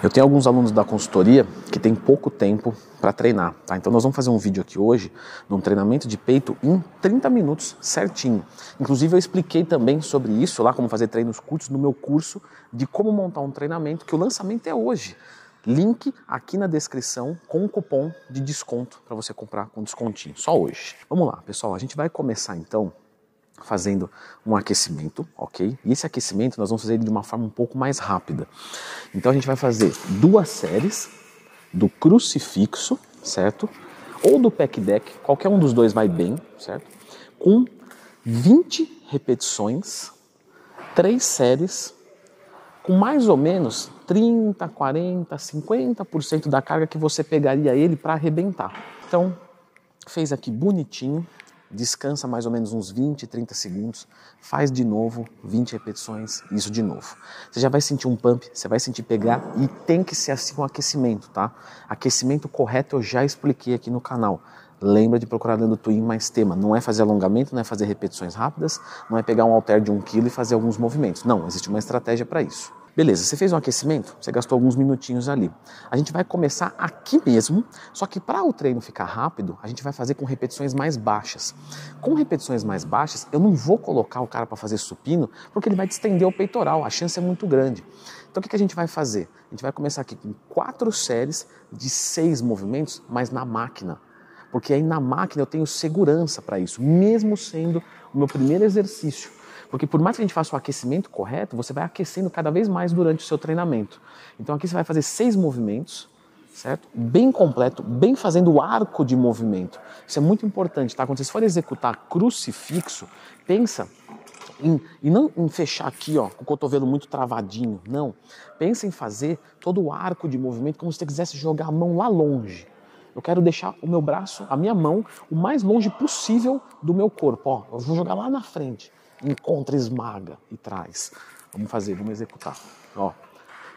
Eu tenho alguns alunos da consultoria que têm pouco tempo para treinar, tá? Então nós vamos fazer um vídeo aqui hoje de um treinamento de peito em 30 minutos certinho. Inclusive eu expliquei também sobre isso lá, como fazer treinos curtos no meu curso de como montar um treinamento, que o lançamento é hoje. Link aqui na descrição com um cupom de desconto para você comprar com descontinho, só hoje. Vamos lá, pessoal, a gente vai começar então fazendo um aquecimento, ok? E esse aquecimento nós vamos fazer de uma forma um pouco mais rápida. Então a gente vai fazer duas séries do crucifixo, certo? Ou do pack deck, qualquer um dos dois vai bem, certo? Com 20 repetições, três séries, com mais ou menos 30, 40, 50% da carga que você pegaria ele para arrebentar. Então, fez aqui bonitinho, descansa mais ou menos uns 20, 30 segundos, faz de novo 20 repetições, isso de novo. Você já vai sentir um pump, você vai sentir pegar e tem que ser assim um aquecimento, tá? Aquecimento correto eu já expliquei aqui no canal. Lembra de procurar dentro do Twin mais tema. Não é fazer alongamento, não é fazer repetições rápidas, não é pegar um halter de um quilo e fazer alguns movimentos. Não, existe uma estratégia para isso. Beleza, você fez um aquecimento, você gastou alguns minutinhos ali. A gente vai começar aqui mesmo, só que para o treino ficar rápido, a gente vai fazer com repetições mais baixas. Com repetições mais baixas, eu não vou colocar o cara para fazer supino, porque ele vai distender o peitoral, a chance é muito grande. Então o que, que a gente vai fazer? A gente vai começar aqui com quatro séries de seis movimentos, mas na máquina. Porque aí na máquina eu tenho segurança para isso, mesmo sendo o meu primeiro exercício. Porque por mais que a gente faça o aquecimento correto, você vai aquecendo cada vez mais durante o seu treinamento. Então aqui você vai fazer seis movimentos, certo? Bem completo, bem fazendo o arco de movimento. Isso é muito importante, tá? Quando você for executar crucifixo, pensa em, e não em fechar aqui, ó, com o cotovelo muito travadinho, não. Pensa em fazer todo o arco de movimento como se você quisesse jogar a mão lá longe. Eu quero deixar o meu braço, a minha mão, o mais longe possível do meu corpo. Ó, eu vou jogar lá na frente encontra, esmaga e traz. Vamos fazer, vamos executar. Ó,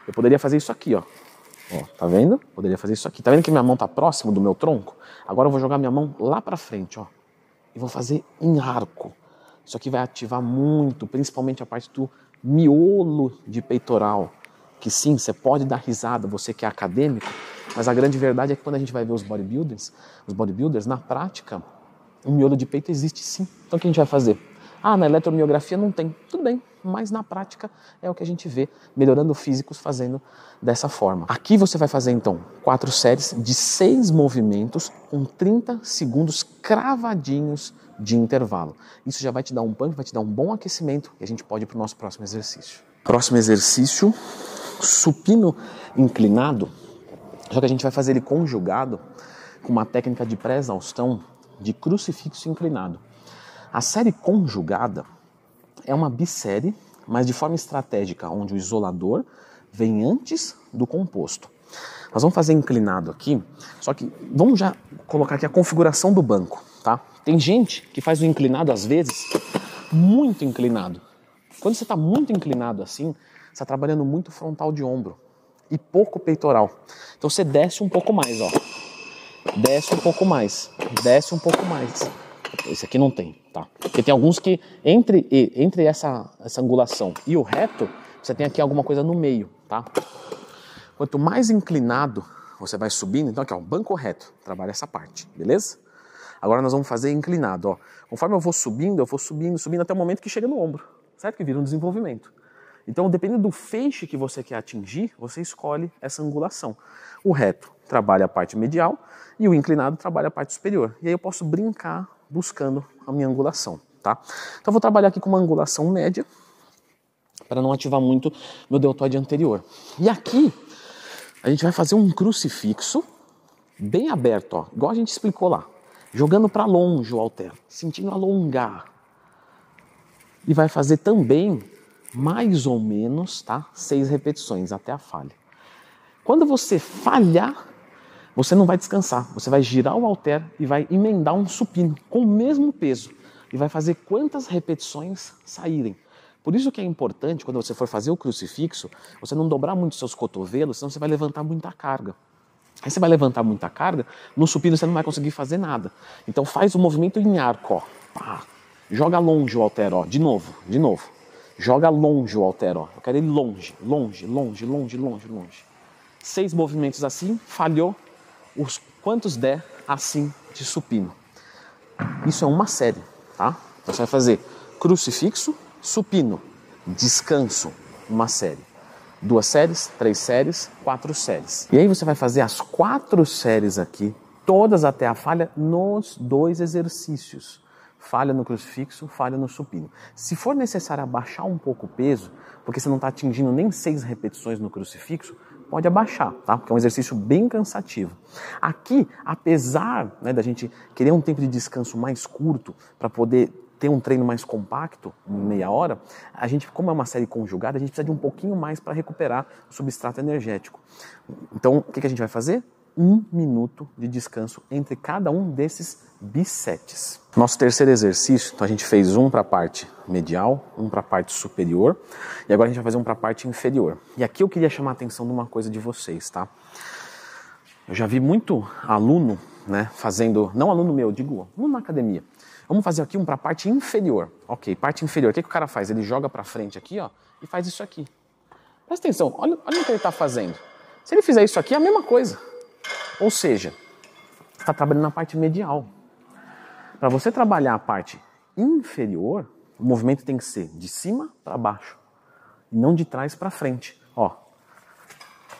eu poderia fazer isso aqui, ó. Ó, tá vendo? Poderia fazer isso aqui. Tá vendo que minha mão tá próximo do meu tronco? Agora eu vou jogar minha mão lá para frente, ó. E vou fazer em arco. Isso aqui vai ativar muito, principalmente a parte do miolo de peitoral. Que sim, você pode dar risada, você que é acadêmico, mas a grande verdade é que quando a gente vai ver os bodybuilders, os bodybuilders, na prática, o miolo de peito existe sim. Então o que a gente vai fazer? Ah, na eletromiografia não tem. Tudo bem, mas na prática é o que a gente vê melhorando físicos fazendo dessa forma. Aqui você vai fazer então quatro séries de seis movimentos com 30 segundos cravadinhos de intervalo. Isso já vai te dar um pump, vai te dar um bom aquecimento e a gente pode ir para o nosso próximo exercício. Próximo exercício, supino inclinado, só que a gente vai fazer ele conjugado com uma técnica de pré-exaustão de crucifixo inclinado. A série conjugada é uma bissérie, mas de forma estratégica, onde o isolador vem antes do composto. Nós vamos fazer inclinado aqui, só que vamos já colocar aqui a configuração do banco, tá? Tem gente que faz o inclinado às vezes muito inclinado. Quando você está muito inclinado assim, você está trabalhando muito frontal de ombro e pouco peitoral. Então você desce um pouco mais, ó. Desce um pouco mais, desce um pouco mais. Esse aqui não tem, tá? Porque tem alguns que entre, entre essa, essa angulação e o reto, você tem aqui alguma coisa no meio, tá? Quanto mais inclinado você vai subindo, então aqui ó, banco reto, trabalha essa parte, beleza? Agora nós vamos fazer inclinado, ó. Conforme eu vou subindo, eu vou subindo, subindo até o momento que chega no ombro, certo? Que vira um desenvolvimento. Então, dependendo do feixe que você quer atingir, você escolhe essa angulação. O reto trabalha a parte medial e o inclinado trabalha a parte superior. E aí eu posso brincar buscando a minha angulação, tá? Então eu vou trabalhar aqui com uma angulação média para não ativar muito meu deltoide anterior. E aqui a gente vai fazer um crucifixo bem aberto, ó, igual a gente explicou lá, jogando para longe o halter, sentindo alongar. E vai fazer também mais ou menos, tá? Seis repetições até a falha. Quando você falhar, você não vai descansar, você vai girar o halter e vai emendar um supino com o mesmo peso e vai fazer quantas repetições saírem. Por isso que é importante, quando você for fazer o crucifixo, você não dobrar muito seus cotovelos, senão você vai levantar muita carga. Aí você vai levantar muita carga, no supino você não vai conseguir fazer nada. Então faz o movimento em arco, ó. Pá. Joga longe o halter, ó. De novo, de novo. Joga longe o halter, ó. Eu quero ir longe, longe, longe, longe, longe, longe. seis movimentos assim, falhou os quantos der assim de supino. Isso é uma série, tá? Então você vai fazer crucifixo, supino, descanso, uma série. Duas séries, três séries, quatro séries. E aí você vai fazer as quatro séries aqui, todas até a falha, nos dois exercícios. Falha no crucifixo, falha no supino. Se for necessário abaixar um pouco o peso, porque você não está atingindo nem seis repetições no crucifixo, pode abaixar, tá? Porque é um exercício bem cansativo. Aqui, apesar né, da gente querer um tempo de descanso mais curto para poder ter um treino mais compacto, meia hora, a gente, como é uma série conjugada, a gente precisa de um pouquinho mais para recuperar o substrato energético. Então, o que, que a gente vai fazer? Um minuto de descanso entre cada um desses bisets. Nosso terceiro exercício, então a gente fez um para a parte medial, um para a parte superior, e agora a gente vai fazer um para a parte inferior. E aqui eu queria chamar a atenção de uma coisa de vocês, tá? Eu já vi muito aluno, né, fazendo, não aluno meu, digo, aluno na academia. Vamos fazer aqui um para a parte inferior. Ok, parte inferior. O que, que o cara faz? Ele joga para frente aqui, ó, e faz isso aqui. Presta atenção, olha, olha o que ele está fazendo. Se ele fizer isso aqui, é a mesma coisa. Ou seja, está trabalhando na parte medial. Para você trabalhar a parte inferior, o movimento tem que ser de cima para baixo, e não de trás para frente. Ó,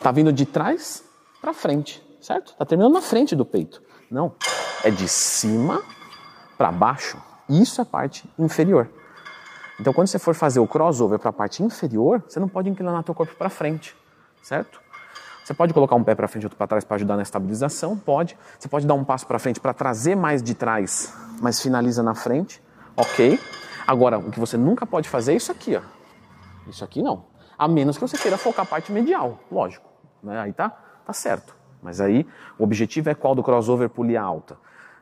tá vindo de trás para frente, certo? Tá terminando na frente do peito. Não, é de cima para baixo. Isso é a parte inferior. Então, quando você for fazer o crossover para a parte inferior, você não pode inclinar teu corpo para frente, certo? Você pode colocar um pé para frente e outro para trás para ajudar na estabilização? Pode. Você pode dar um passo para frente para trazer mais de trás, mas finaliza na frente. Ok. Agora, o que você nunca pode fazer é isso aqui, ó. Isso aqui não. A menos que você queira focar a parte medial, lógico. Né? Aí tá, tá certo. Mas aí, o objetivo é qual do crossover polia alta?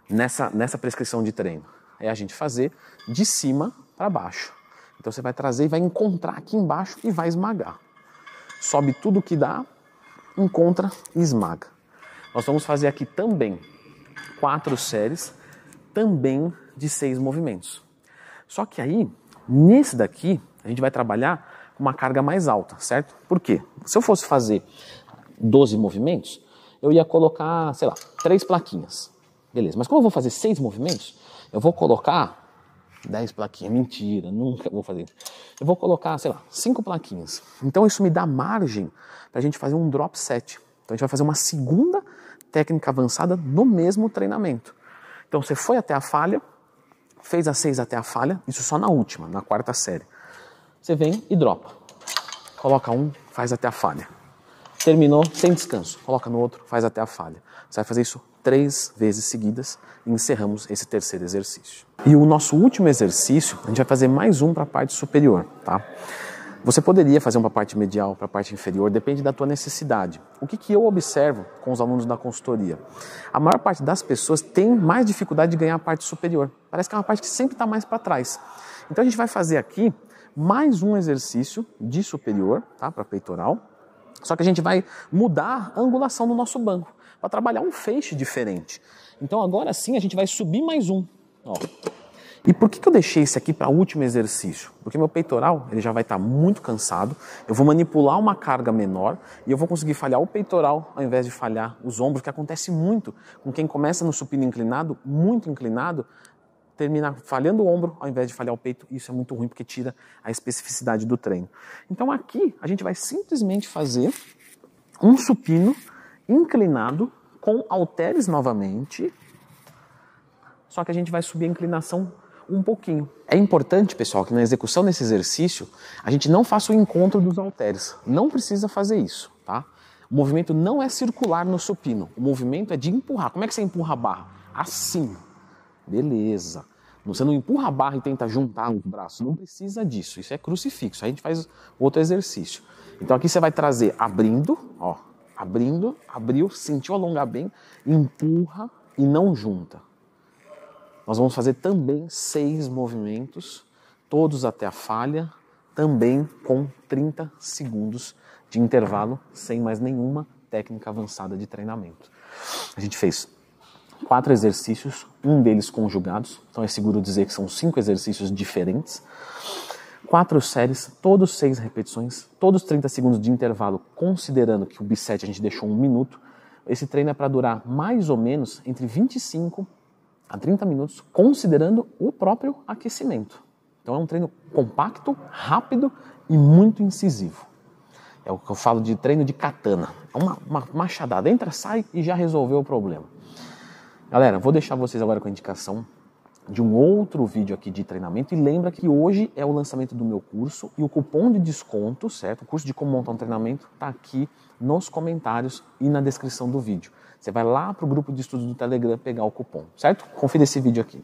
Nessa, nessa prescrição de treino. É a gente fazer de cima para baixo. Então você vai trazer e vai encontrar aqui embaixo e vai esmagar. Sobe tudo que dá, encontra e esmaga. Nós vamos fazer aqui também quatro séries, também de seis movimentos. Só que aí, nesse daqui, a gente vai trabalhar com uma carga mais alta, certo? Por quê? Se eu fosse fazer 12 movimentos, eu ia colocar, sei lá, três plaquinhas. Beleza, mas como eu vou fazer seis movimentos, eu vou colocar 10 plaquinhas. Mentira, nunca vou fazer isso. Eu vou colocar, sei lá, cinco plaquinhas. Então isso me dá margem para a gente fazer um drop set. Então a gente vai fazer uma segunda técnica avançada no mesmo treinamento. Então você foi até a falha, fez as seis até a falha, isso só na última, na quarta série. Você vem e dropa. Coloca um, faz até a falha. Terminou, sem descanso. Coloca no outro, faz até a falha. Você vai fazer isso três vezes seguidas e encerramos esse terceiro exercício. E o nosso último exercício, a gente vai fazer mais um para a parte superior, tá? Você poderia fazer uma parte medial para a parte inferior, depende da tua necessidade. O que, que eu observo com os alunos da consultoria? A maior parte das pessoas tem mais dificuldade de ganhar a parte superior. Parece que é uma parte que sempre está mais para trás. Então a gente vai fazer aqui mais um exercício de superior, tá? Para peitoral. Só que a gente vai mudar a angulação do nosso banco para trabalhar um feixe diferente. Então agora sim a gente vai subir mais um. Ó. E por que, que eu deixei esse aqui para o último exercício? Porque meu peitoral ele já vai estar tá muito cansado, eu vou manipular uma carga menor e eu vou conseguir falhar o peitoral ao invés de falhar os ombros, que acontece muito com quem começa no supino inclinado, muito inclinado, termina falhando o ombro ao invés de falhar o peito. Isso é muito ruim porque tira a especificidade do treino. Então aqui a gente vai simplesmente fazer um supino inclinado com halteres novamente, só que a gente vai subir a inclinação um pouquinho. É importante, pessoal, que na execução desse exercício a gente não faça o encontro dos halteres. Não precisa fazer isso, tá? O movimento não é circular no supino. O movimento é de empurrar. Como é que você empurra a barra? Assim. Beleza. Você não empurra a barra e tenta juntar os braços. Não precisa disso. Isso é crucifixo. Aí a gente faz outro exercício. Então aqui você vai trazer abrindo, ó, abrindo, abriu, sentiu alongar bem, empurra e não junta. Nós vamos fazer também seis movimentos, todos até a falha, também com 30 segundos de intervalo, sem mais nenhuma técnica avançada de treinamento. A gente fez quatro exercícios, um deles conjugados, então é seguro dizer que são cinco exercícios diferentes, quatro séries, todos seis repetições, todos 30 segundos de intervalo, considerando que o bisete a gente deixou um minuto. Esse treino é para durar mais ou menos entre 25 a 30 minutos, considerando o próprio aquecimento. Então é um treino compacto, rápido e muito incisivo. É o que eu falo de treino de katana. É uma, uma machadada, entra, sai e já resolveu o problema. Galera, vou deixar vocês agora com a indicação de um outro vídeo aqui de treinamento e lembra que hoje é o lançamento do meu curso e o cupom de desconto, certo? O curso de como montar um treinamento está aqui nos comentários e na descrição do vídeo. Você vai lá para o grupo de estudos do Telegram pegar o cupom, certo? Confira esse vídeo aqui.